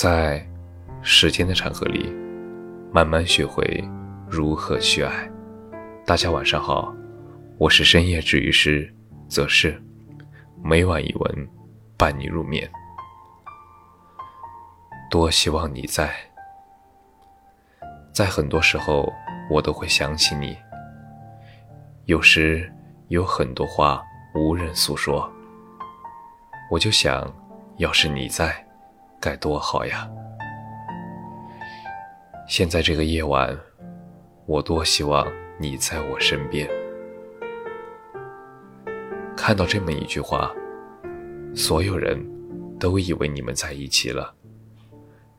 在时间的长河里，慢慢学会如何去爱。大家晚上好，我是深夜治愈师则是，每晚一文伴你入眠。多希望你在，在很多时候我都会想起你。有时有很多话无人诉说，我就想，要是你在。该多好呀！现在这个夜晚，我多希望你在我身边。看到这么一句话，所有人都以为你们在一起了，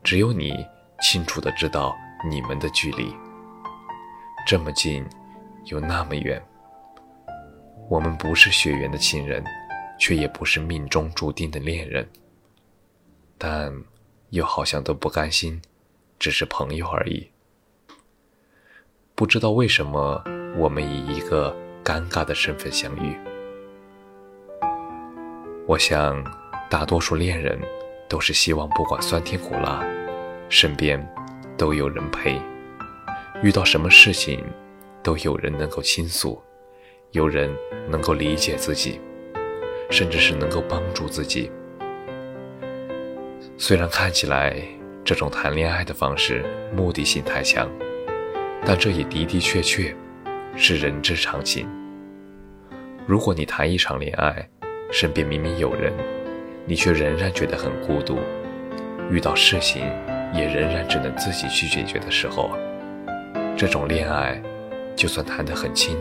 只有你清楚的知道你们的距离，这么近，又那么远。我们不是血缘的亲人，却也不是命中注定的恋人。但又好像都不甘心，只是朋友而已。不知道为什么，我们以一个尴尬的身份相遇。我想，大多数恋人都是希望，不管酸甜苦辣，身边都有人陪；遇到什么事情，都有人能够倾诉，有人能够理解自己，甚至是能够帮助自己。虽然看起来这种谈恋爱的方式目的性太强，但这也的的确确是人之常情。如果你谈一场恋爱，身边明明有人，你却仍然觉得很孤独，遇到事情也仍然只能自己去解决的时候，这种恋爱就算谈得很轻，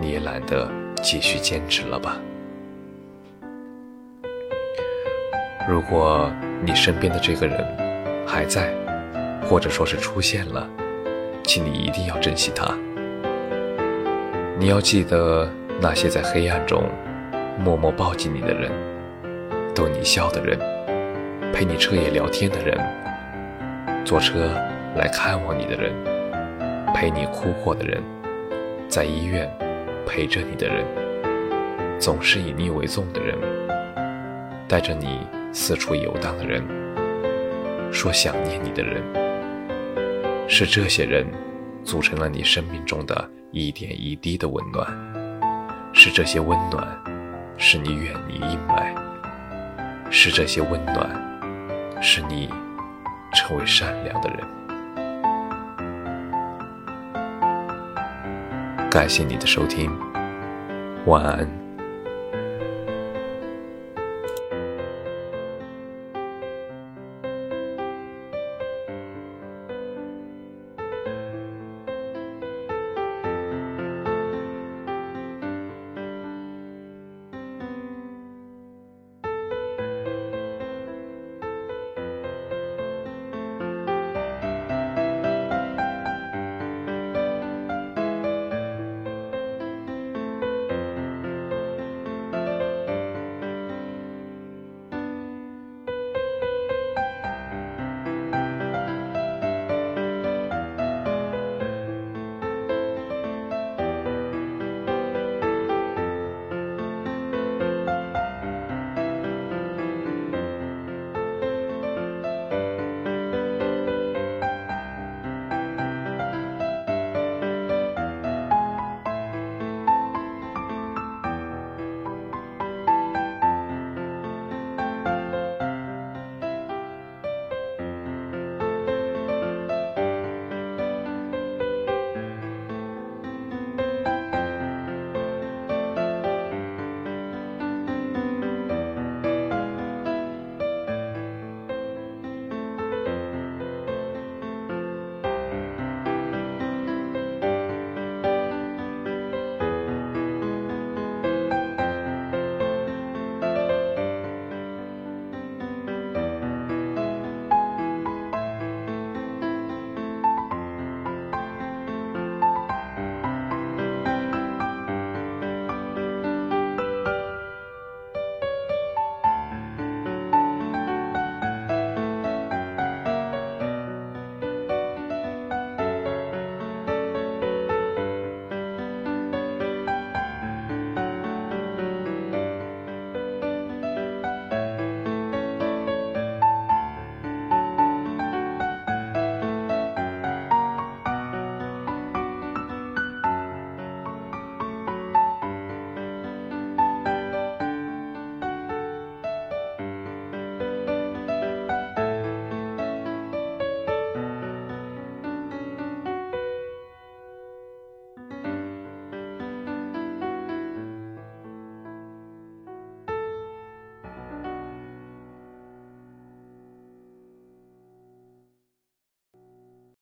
你也懒得继续坚持了吧。如果你身边的这个人还在，或者说是出现了，请你一定要珍惜他。你要记得那些在黑暗中默默抱紧你的人，逗你笑的人，陪你彻夜聊天的人，坐车来看望你的人，陪你哭过的人，在医院陪着你的人，总是以你为重的人，带着你。四处游荡的人，说想念你的人，是这些人组成了你生命中的一点一滴的温暖，是这些温暖使你远离阴霾，是这些温暖使你成为善良的人。感谢你的收听，晚安。